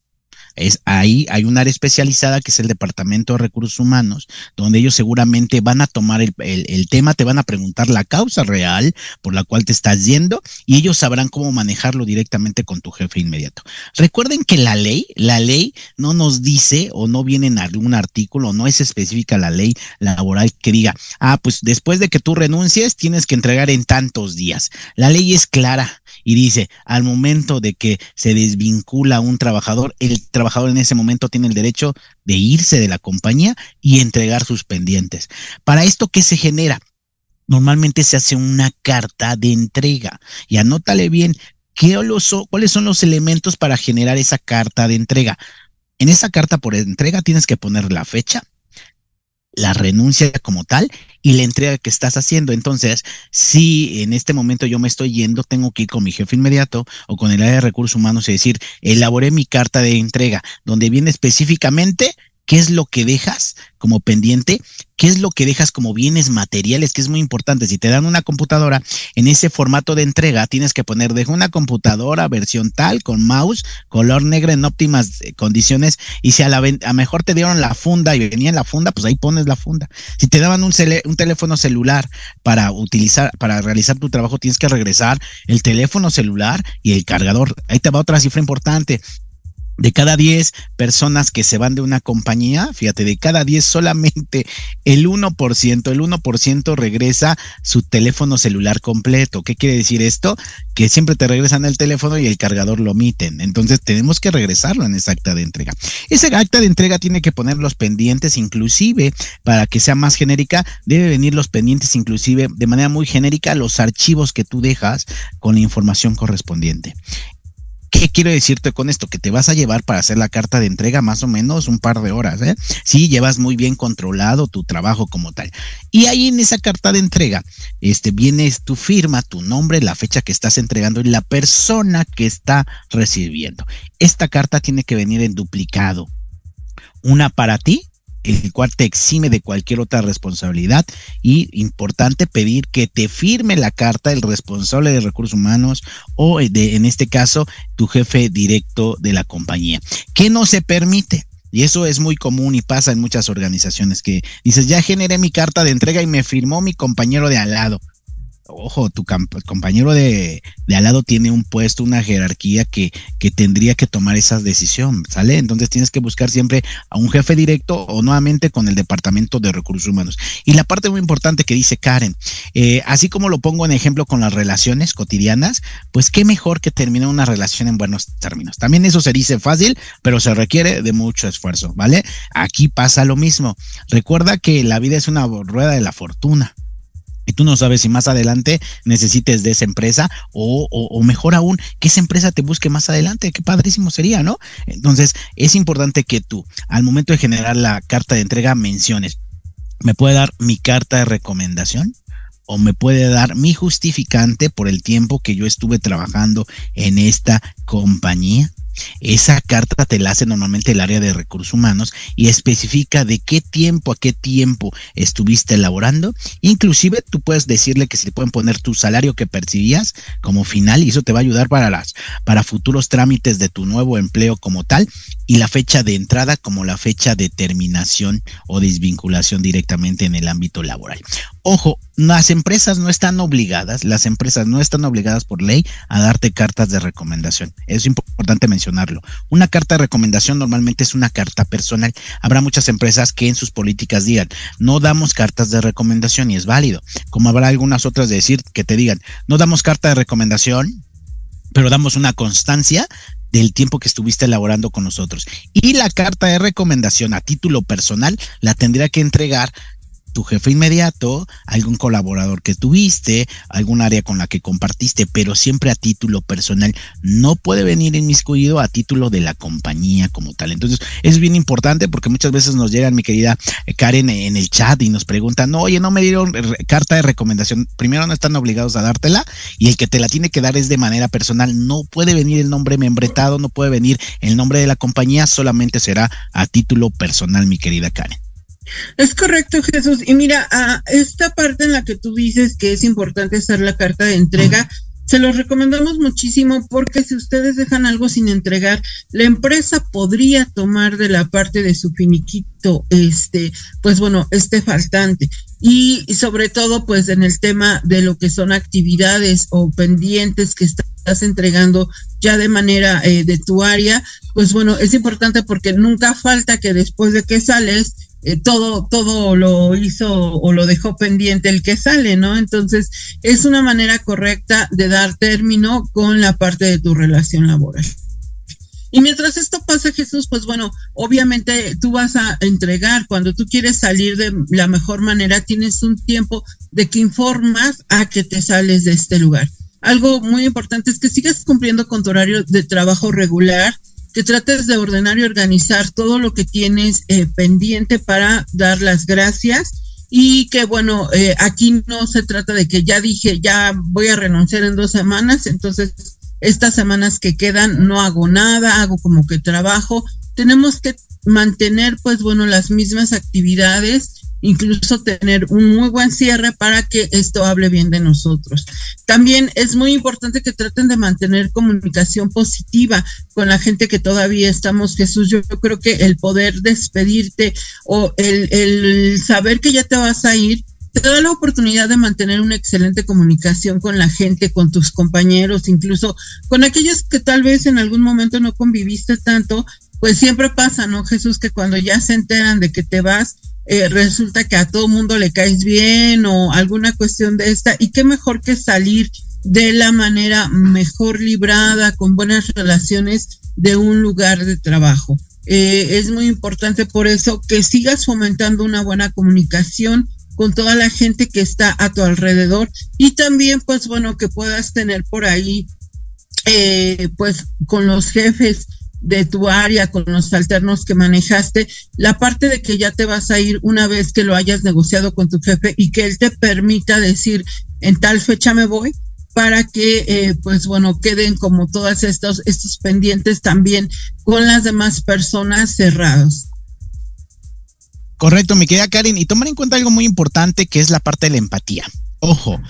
es ahí hay un área especializada que es el Departamento de Recursos Humanos, donde ellos seguramente van a tomar el, el- el tema, te van a preguntar la causa real por la cual te estás yendo y ellos sabrán cómo manejarlo directamente con tu jefe inmediato. Recuerden que la ley, la ley no nos dice o no viene en algún artículo, no es específica la ley laboral que diga, ah, pues después de que tú renuncies tienes que entregar en tantos días. La ley es clara y dice, al momento de que se desvincula un trabajador, el trabajador en ese momento tiene el derecho de irse de la compañía y entregar sus pendientes. Para esto, ¿qué se genera? Normalmente se hace una carta de entrega y anótale bien qué los- cuáles son los elementos para generar esa carta de entrega. En esa carta por entrega tienes que poner la fecha, la renuncia como tal y la entrega que estás haciendo. Entonces, si en este momento yo me estoy yendo, tengo que ir con mi jefe inmediato o con el área de recursos humanos y decir, elaboré mi carta de entrega, donde viene específicamente qué es lo que dejas como pendiente, qué es lo que dejas como bienes materiales, que es muy importante. Si te dan una computadora, en ese formato de entrega tienes que poner, dejo una computadora versión tal, con mouse, color negro en óptimas eh, condiciones, y si a la a mejor te dieron la funda y venía en la funda, pues ahí pones la funda. Si te daban un, un teléfono celular para utilizar, para realizar tu trabajo, tienes que regresar el teléfono celular y el cargador. Ahí te va otra cifra importante. De cada 10 personas que se van de una compañía, fíjate, de cada 10 solamente el 1%, el 1% regresa su teléfono celular completo. ¿Qué quiere decir esto? Que siempre te regresan el teléfono y el cargador lo omiten. Entonces tenemos que regresarlo en esa acta de entrega. Ese acta de entrega tiene que poner los pendientes, inclusive para que sea más genérica, debe venir los pendientes, inclusive de manera muy genérica, los archivos que tú dejas con la información correspondiente. ¿Qué quiero decirte con esto? Que te vas a llevar para hacer la carta de entrega más o menos un par de horas, ¿eh? Sí, llevas muy bien controlado tu trabajo como tal. Y ahí en esa carta de entrega, este, viene tu firma, tu nombre, la fecha que estás entregando y la persona que está recibiendo. Esta carta tiene que venir en duplicado. Una para ti, el cual te exime de cualquier otra responsabilidad y importante pedir que te firme la carta el responsable de recursos humanos o eh, de, en este caso tu jefe directo de la compañía. ¿Qué no se permite? Y eso es muy común y pasa en muchas organizaciones que dices, ya generé mi carta de entrega y me firmó mi compañero de al lado. Ojo, tu compañero de, de al lado tiene un puesto, una jerarquía que, que tendría que tomar esa decisión, ¿sale? Entonces tienes que buscar siempre a un jefe directo o nuevamente con el departamento de recursos humanos. Y la parte muy importante que dice Karen, eh, así como lo pongo en ejemplo con las relaciones cotidianas, pues qué mejor que terminar una relación en buenos términos. También eso se dice fácil, pero se requiere de mucho esfuerzo, ¿vale? Aquí pasa lo mismo. Recuerda que la vida es una rueda de la fortuna y tú no sabes si más adelante necesites de esa empresa o, mejor aún, que esa empresa te busque más adelante. Qué padrísimo sería, ¿no? Entonces, es importante que tú, al momento de generar la carta de entrega, menciones, ¿me puede dar mi carta de recomendación? O me puede dar mi justificante por el tiempo que yo estuve trabajando en esta compañía. Esa carta te la hace normalmente el área de recursos humanos y especifica de qué tiempo a qué tiempo estuviste elaborando. Inclusive tú puedes decirle que si te pueden poner tu salario que percibías como final y eso te va a ayudar para las para futuros trámites de tu nuevo empleo como tal y la fecha de entrada como la fecha de terminación o desvinculación directamente en el ámbito laboral. Ojo, las empresas no están obligadas, las empresas no están obligadas por ley a darte cartas de recomendación. Es importante mencionarlo. Una carta de recomendación normalmente es una carta personal. Habrá muchas empresas que en sus políticas digan, no damos cartas de recomendación y es válido. Como habrá algunas otras de decir que te digan, no damos carta de recomendación, pero damos una constancia del tiempo que estuviste elaborando con nosotros. Y la carta de recomendación a título personal la tendría que entregar tu jefe inmediato, algún colaborador que tuviste, algún área con la que compartiste, pero siempre a título personal. No puede venir inmiscuido a título de la compañía como tal. Entonces, es bien importante porque muchas veces nos llegan, mi querida Karen, en el chat y nos preguntan, oye, no me dieron carta de recomendación. Primero, no están obligados a dártela y el que te la tiene que dar es de manera personal. No puede venir el nombre membretado, no puede venir el nombre de la compañía, solamente será a título personal, mi querida Karen. Es correcto, Jesús. Y mira, a esta parte en la que tú dices que es importante hacer la carta de entrega, Se los recomendamos muchísimo porque si ustedes dejan algo sin entregar, la empresa podría tomar de la parte de su finiquito, este, pues bueno, este faltante. Y, sobre todo, pues en el tema de lo que son actividades o pendientes que estás entregando ya de manera eh, de tu área, pues bueno, es importante porque nunca falta que después de que sales, eh, todo, todo lo hizo o lo dejó pendiente el que sale, ¿no? Entonces, es una manera correcta de dar término con la parte de tu relación laboral. Y mientras esto pasa, Jesús, pues bueno, obviamente tú vas a entregar, cuando tú quieres salir de la mejor manera, tienes un tiempo de que informas a que te sales de este lugar. Algo muy importante es que sigas cumpliendo con tu horario de trabajo regular, que trates de ordenar y organizar todo lo que tienes eh, pendiente para dar las gracias y que bueno, eh, aquí no se trata de que ya dije, ya voy a renunciar en dos semanas, entonces estas semanas que quedan no hago nada, hago como que trabajo. Tenemos que mantener pues bueno las mismas actividades incluso tener un muy buen cierre para que esto hable bien de nosotros. También es muy importante que traten de mantener comunicación positiva con la gente que todavía estamos, Jesús. Yo, creo que el poder despedirte o el, el saber que ya te vas a ir, te da la oportunidad de mantener una excelente comunicación con la gente, con tus compañeros, incluso con aquellos que tal vez en algún momento no conviviste tanto, pues siempre pasa, ¿no, Jesús? Que cuando ya se enteran de que te vas, eh, resulta que a todo mundo le caes bien o alguna cuestión de esta, y qué mejor que salir de la manera mejor librada, con buenas relaciones de un lugar de trabajo. Eh, es muy importante por eso que sigas fomentando una buena comunicación con toda la gente que está a tu alrededor y también pues bueno que puedas tener por ahí eh, pues con los jefes de tu área, con los alternos que manejaste, la parte de que ya te vas a ir una vez que lo hayas negociado con tu jefe y que él te permita decir en tal fecha me voy para que eh, pues bueno queden como todas estos estos pendientes también con las demás personas cerrados. Correcto, mi querida Karen, y tomar en cuenta algo muy importante que es la parte de la empatía. Ojo,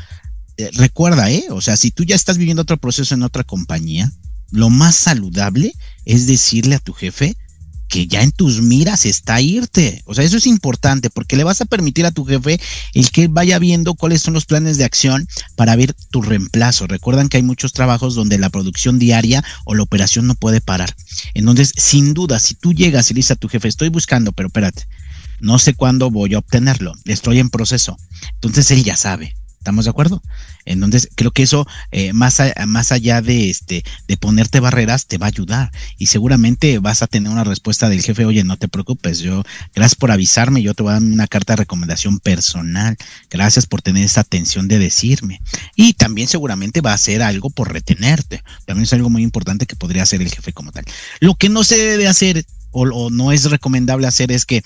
eh, recuerda, ¿eh? O sea, si tú ya estás viviendo otro proceso en otra compañía, lo más saludable es decirle a tu jefe que ya en tus miras está irte. O sea, eso es importante porque le vas a permitir a tu jefe el que vaya viendo cuáles son los planes de acción para ver tu reemplazo. Recuerdan que hay muchos trabajos donde la producción diaria o la operación no puede parar. Entonces, sin duda, si tú llegas y dices a tu jefe, estoy buscando, pero espérate, no sé cuándo voy a obtenerlo, estoy en proceso. Entonces él ya sabe. ¿Estamos de acuerdo? Entonces, creo que eso, eh, más, más allá de este, de ponerte barreras, te va a ayudar. Y seguramente vas a tener una respuesta del jefe, oye, no te preocupes, yo, gracias por avisarme, yo te voy a dar una carta de recomendación personal. Gracias por tener esa atención de decirme. Y también seguramente va a hacer algo por retenerte. También es algo muy importante que podría hacer el jefe como tal. Lo que no se debe hacer o, o no es recomendable hacer es que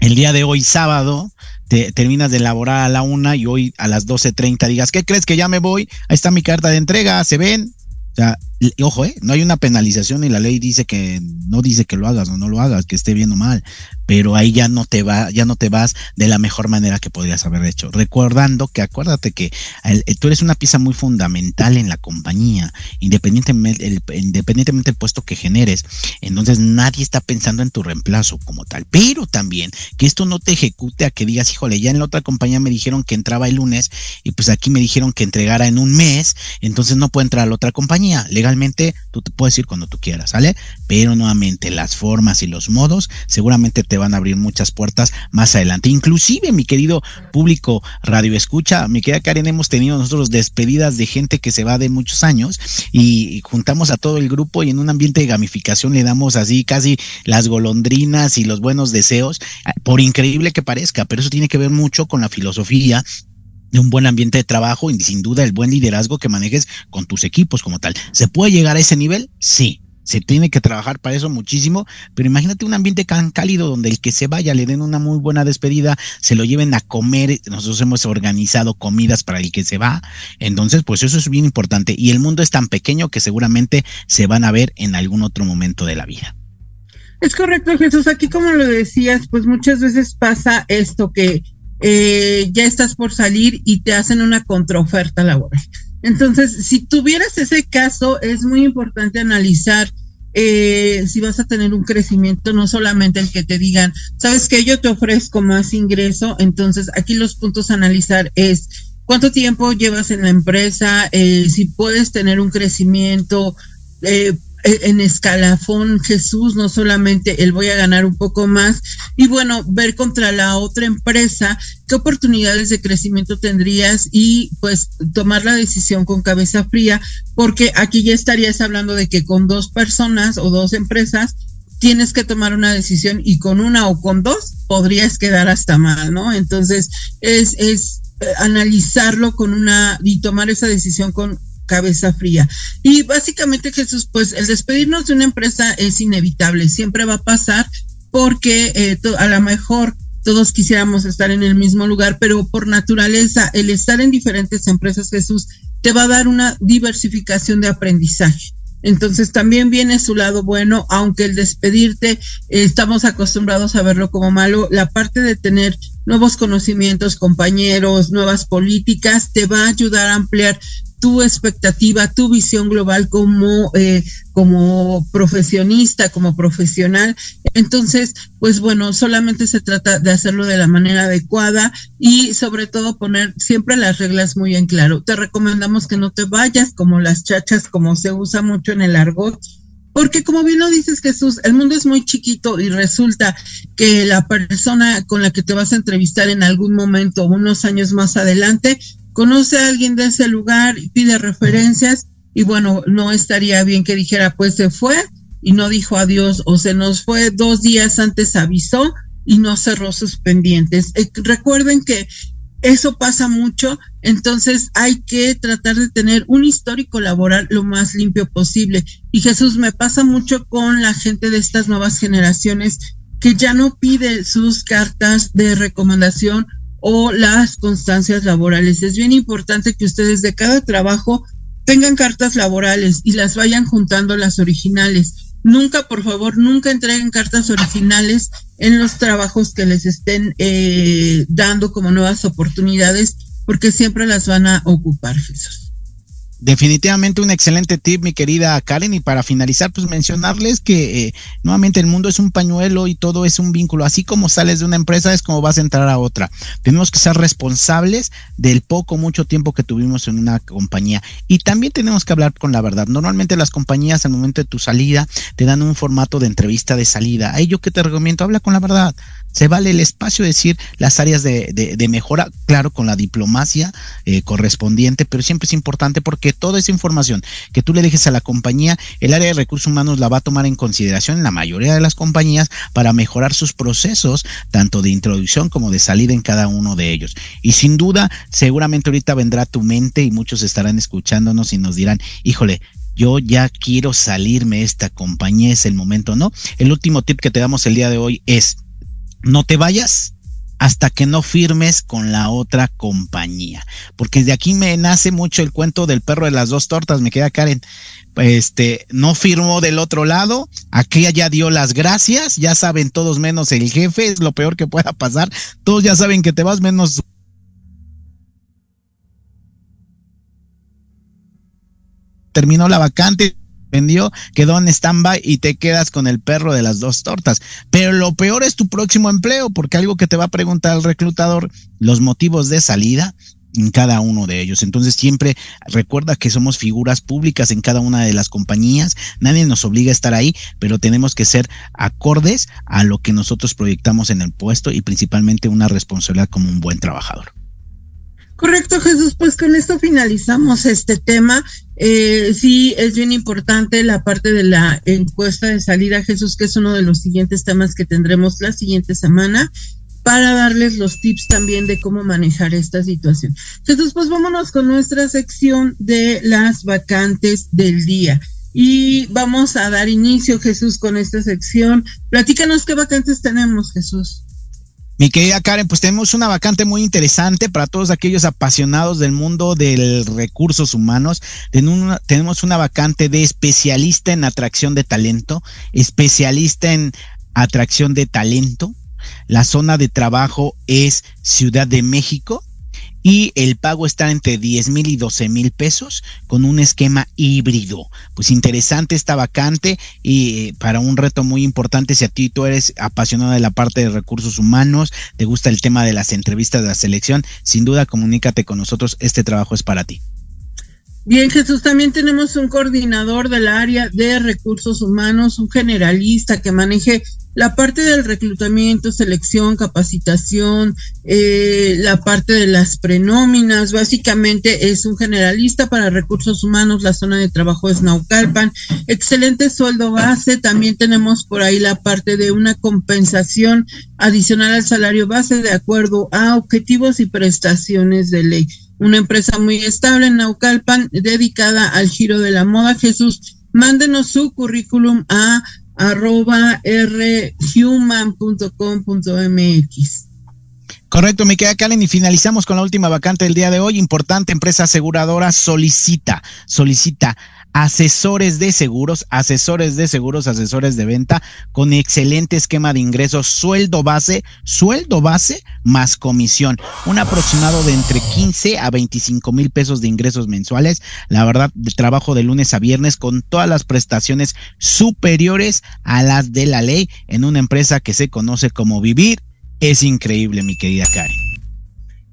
el día de hoy, sábado, te terminas de elaborar a la una y hoy a las 12.30 digas, ¿qué crees que ya me voy? Ahí está mi carta de entrega, ¿se ven? O sea, ojo, ¿eh? no hay una penalización y la ley dice que no dice que lo hagas o no lo hagas, que esté bien o mal, pero ahí ya no te va, ya no te vas de la mejor manera que podrías haber hecho. Recordando que acuérdate que el, tú eres una pieza muy fundamental en la compañía, independientemente, el, independientemente del puesto que generes. Entonces nadie está pensando en tu reemplazo como tal. Pero también que esto no te ejecute a que digas, híjole, ya en la otra compañía me dijeron que entraba el lunes y pues aquí me dijeron que entregara en un mes, entonces no puedo entrar a la otra compañía. Legalmente tú te puedes ir cuando tú quieras, ¿sale? Pero nuevamente las formas y los modos seguramente te van a abrir muchas puertas más adelante. Inclusive, mi querido público radio escucha, mi querida Karen, hemos tenido nosotros despedidas de gente que se va de muchos años y juntamos a todo el grupo y en un ambiente de gamificación le damos así casi las golondrinas y los buenos deseos, por increíble que parezca, pero eso tiene que ver mucho con la filosofía de un buen ambiente de trabajo y sin duda el buen liderazgo que manejes con tus equipos como tal. ¿Se puede llegar a ese nivel? Sí, se tiene que trabajar para eso muchísimo, pero imagínate un ambiente tan cálido donde el que se vaya le den una muy buena despedida, se lo lleven a comer, nosotros hemos organizado comidas para el que se va, entonces pues eso es bien importante y el mundo es tan pequeño que seguramente se van a ver en algún otro momento de la vida. Es correcto, Jesús. Aquí, como lo decías, pues muchas veces pasa esto que eh, ya estás por salir y te hacen una contraoferta laboral. Entonces, si tuvieras ese caso, es muy importante analizar eh, si vas a tener un crecimiento, no solamente el que te digan, sabes que yo te ofrezco más ingreso, entonces aquí los puntos a analizar es cuánto tiempo llevas en la empresa, eh, si puedes tener un crecimiento, eh, en escalafón Jesús, no solamente el voy a ganar un poco más, y bueno, ver contra la otra empresa qué oportunidades de crecimiento tendrías y pues tomar la decisión con cabeza fría, porque aquí ya estarías hablando de que con dos personas o dos empresas tienes que tomar una decisión y con una o con dos podrías quedar hasta mal, ¿no? Entonces es, es eh, analizarlo con una y tomar esa decisión con cabeza fría. Y básicamente, Jesús, pues el despedirnos de una empresa es inevitable, siempre va a pasar porque eh, a lo mejor todos quisiéramos estar en el mismo lugar, pero por naturaleza, el estar en diferentes empresas, Jesús, te va a dar una diversificación de aprendizaje. Entonces también viene su lado bueno, aunque el despedirte eh, estamos acostumbrados a verlo como malo, la parte de tener nuevos conocimientos, compañeros, nuevas políticas, te va a ayudar a ampliar tu expectativa, tu visión global como, eh, como profesionista, como profesional. Entonces, pues bueno, solamente se trata de hacerlo de la manera adecuada y sobre todo poner siempre las reglas muy en claro. Te recomendamos que no te vayas como las chachas, como se usa mucho en el argot. Porque como bien lo dices Jesús, el mundo es muy chiquito y resulta que la persona con la que te vas a entrevistar en algún momento, unos años más adelante, conoce a alguien de ese lugar, pide referencias y bueno, no estaría bien que dijera, pues se fue y no dijo adiós o se nos fue dos días antes avisó y no cerró sus pendientes. Eh, recuerden que eso pasa mucho, entonces hay que tratar de tener un histórico laboral lo más limpio posible. Y Jesús, me pasa mucho con la gente de estas nuevas generaciones que ya no pide sus cartas de recomendación o las constancias laborales. Es bien importante que ustedes de cada trabajo tengan cartas laborales y las vayan juntando las originales. Nunca, por favor, nunca entreguen cartas originales en los trabajos que les estén eh, dando como nuevas oportunidades, porque siempre las van a ocupar, Jesús. Definitivamente un excelente tip, mi querida Karen. Y para finalizar, pues mencionarles que eh, nuevamente el mundo es un pañuelo y todo es un vínculo. Así como sales de una empresa es como vas a entrar a otra. Tenemos que ser responsables del poco, mucho tiempo que tuvimos en una compañía. Y también tenemos que hablar con la verdad. Normalmente las compañías al momento de tu salida te dan un formato de entrevista de salida. Ahí yo que te recomiendo, habla con la verdad. Se vale el espacio de decir las áreas de, de, mejora, claro, con la diplomacia eh, correspondiente, pero siempre es importante porque toda esa información que tú le dejes a la compañía, el área de recursos humanos la va a tomar en consideración en la mayoría de las compañías para mejorar sus procesos, tanto de introducción como de salida en cada uno de ellos. Y sin duda, seguramente ahorita vendrá tu mente y muchos estarán escuchándonos y nos dirán, híjole, yo ya quiero salirme de esta compañía, es el momento, ¿no? El último tip que te damos el día de hoy es, no te vayas hasta que no firmes con la otra compañía. Porque de aquí me nace mucho el cuento del perro de las dos tortas, me queda Karen. Este, no firmó del otro lado, aquella ya dio las gracias, ya saben todos menos el jefe, es lo peor que pueda pasar, todos ya saben que te vas menos terminó la vacante, vendió, quedó en stand-by y te quedas con el perro de las dos tortas. Pero lo peor es tu próximo empleo, porque algo que te va a preguntar el reclutador, los motivos de salida en cada uno de ellos. Entonces siempre recuerda que somos figuras públicas en cada una de las compañías, nadie nos obliga a estar ahí, pero tenemos que ser acordes a lo que nosotros proyectamos en el puesto y principalmente una responsabilidad como un buen trabajador. Correcto, Jesús. Pues con esto finalizamos este tema. Eh, sí, es bien importante la parte de la encuesta de salida, Jesús, que es uno de los siguientes temas que tendremos la siguiente semana para darles los tips también de cómo manejar esta situación. Jesús, pues vámonos con nuestra sección de las vacantes del día. Y vamos a dar inicio, Jesús, con esta sección. Platícanos qué vacantes tenemos, Jesús. Mi querida Karen, pues tenemos una vacante muy interesante para todos aquellos apasionados del mundo de recursos humanos. Tenemos una vacante de especialista en atracción de talento, especialista en atracción de talento. La zona de trabajo es Ciudad de México y el pago está entre 10 mil y 12 mil pesos con un esquema híbrido. Pues interesante esta vacante y eh, para un reto muy importante si a ti tú eres apasionado de la parte de recursos humanos, te gusta el tema de las entrevistas de la selección, sin duda comunícate con nosotros, este trabajo es para ti. Bien, Jesús, también tenemos un coordinador del área de recursos humanos, un generalista que maneje la parte del reclutamiento, selección, capacitación, eh, la parte de las prenóminas, básicamente es un generalista para recursos humanos, la zona de trabajo es Naucalpan, excelente sueldo base, también tenemos por ahí la parte de una compensación adicional al salario base de acuerdo a objetivos y prestaciones de ley una empresa muy estable en Naucalpan dedicada al giro de la moda. Jesús, mándenos su currículum a arroba rhuman.com.mx. Correcto, me queda Karen y finalizamos con la última vacante del día de hoy. Importante empresa aseguradora solicita, solicita asesores de seguros, asesores de seguros, asesores de venta con excelente esquema de ingresos, sueldo base, sueldo base más comisión, un aproximado de entre 15 a 25 mil pesos de ingresos mensuales, la verdad, de trabajo de lunes a viernes con todas las prestaciones superiores a las de la ley en una empresa que se conoce como Vivir. Es increíble, mi querida Karen.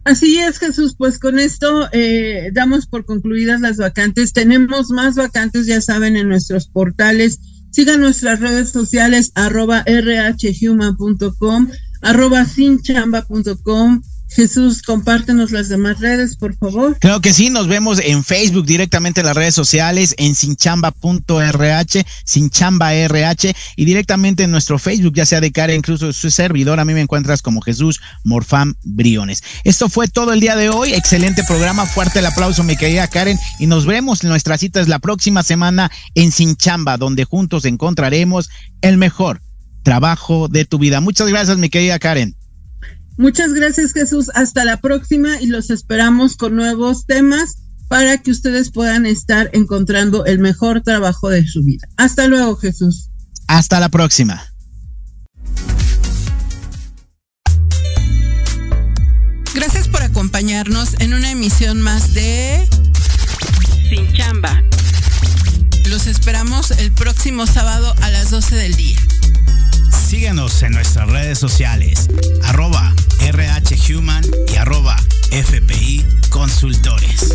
Así es, Jesús. Pues con esto eh, damos por concluidas las vacantes. Tenemos más vacantes, ya saben, en nuestros portales. Sigan nuestras redes sociales, arroba rhuman.com, arroba sinchamba.com. Jesús, compártenos las demás redes, por favor. Creo que sí, nos vemos en Facebook directamente en las redes sociales, en sinchamba.rh, sinchamba.rh y directamente en nuestro Facebook, ya sea de cara, incluso su servidor, a mí me encuentras como Jesús Morfam Briones. Esto fue todo el día de hoy, excelente programa, fuerte el aplauso mi querida Karen y nos vemos, nuestra cita es la próxima semana en Sinchamba, donde juntos encontraremos el mejor trabajo de tu vida. Muchas gracias mi querida Karen. Muchas gracias Jesús, hasta la próxima y los esperamos con nuevos temas para que ustedes puedan estar encontrando el mejor trabajo de su vida. Hasta luego Jesús. Hasta la próxima. Gracias por acompañarnos en una emisión más de Sin Chamba. Los esperamos el próximo sábado a las 12 del día. Síguenos en nuestras redes sociales, arroba RHHuman y arroba FPI Consultores.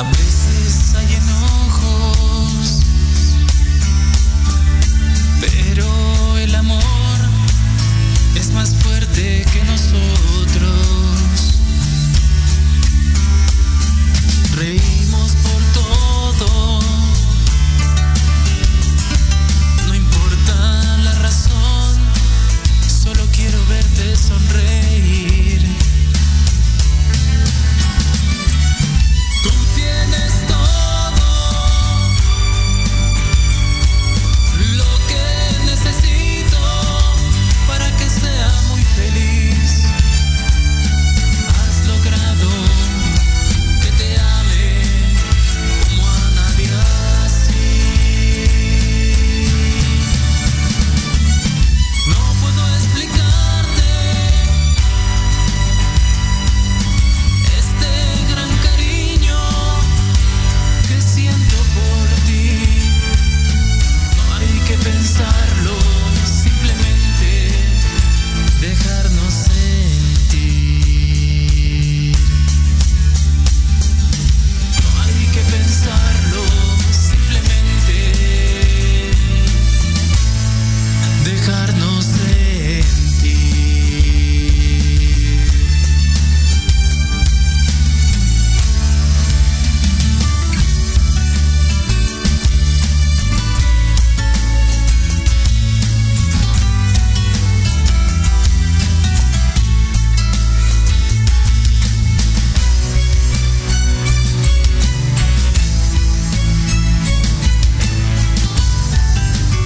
A veces hay enojos, pero el amor es más fuerte que nosotros.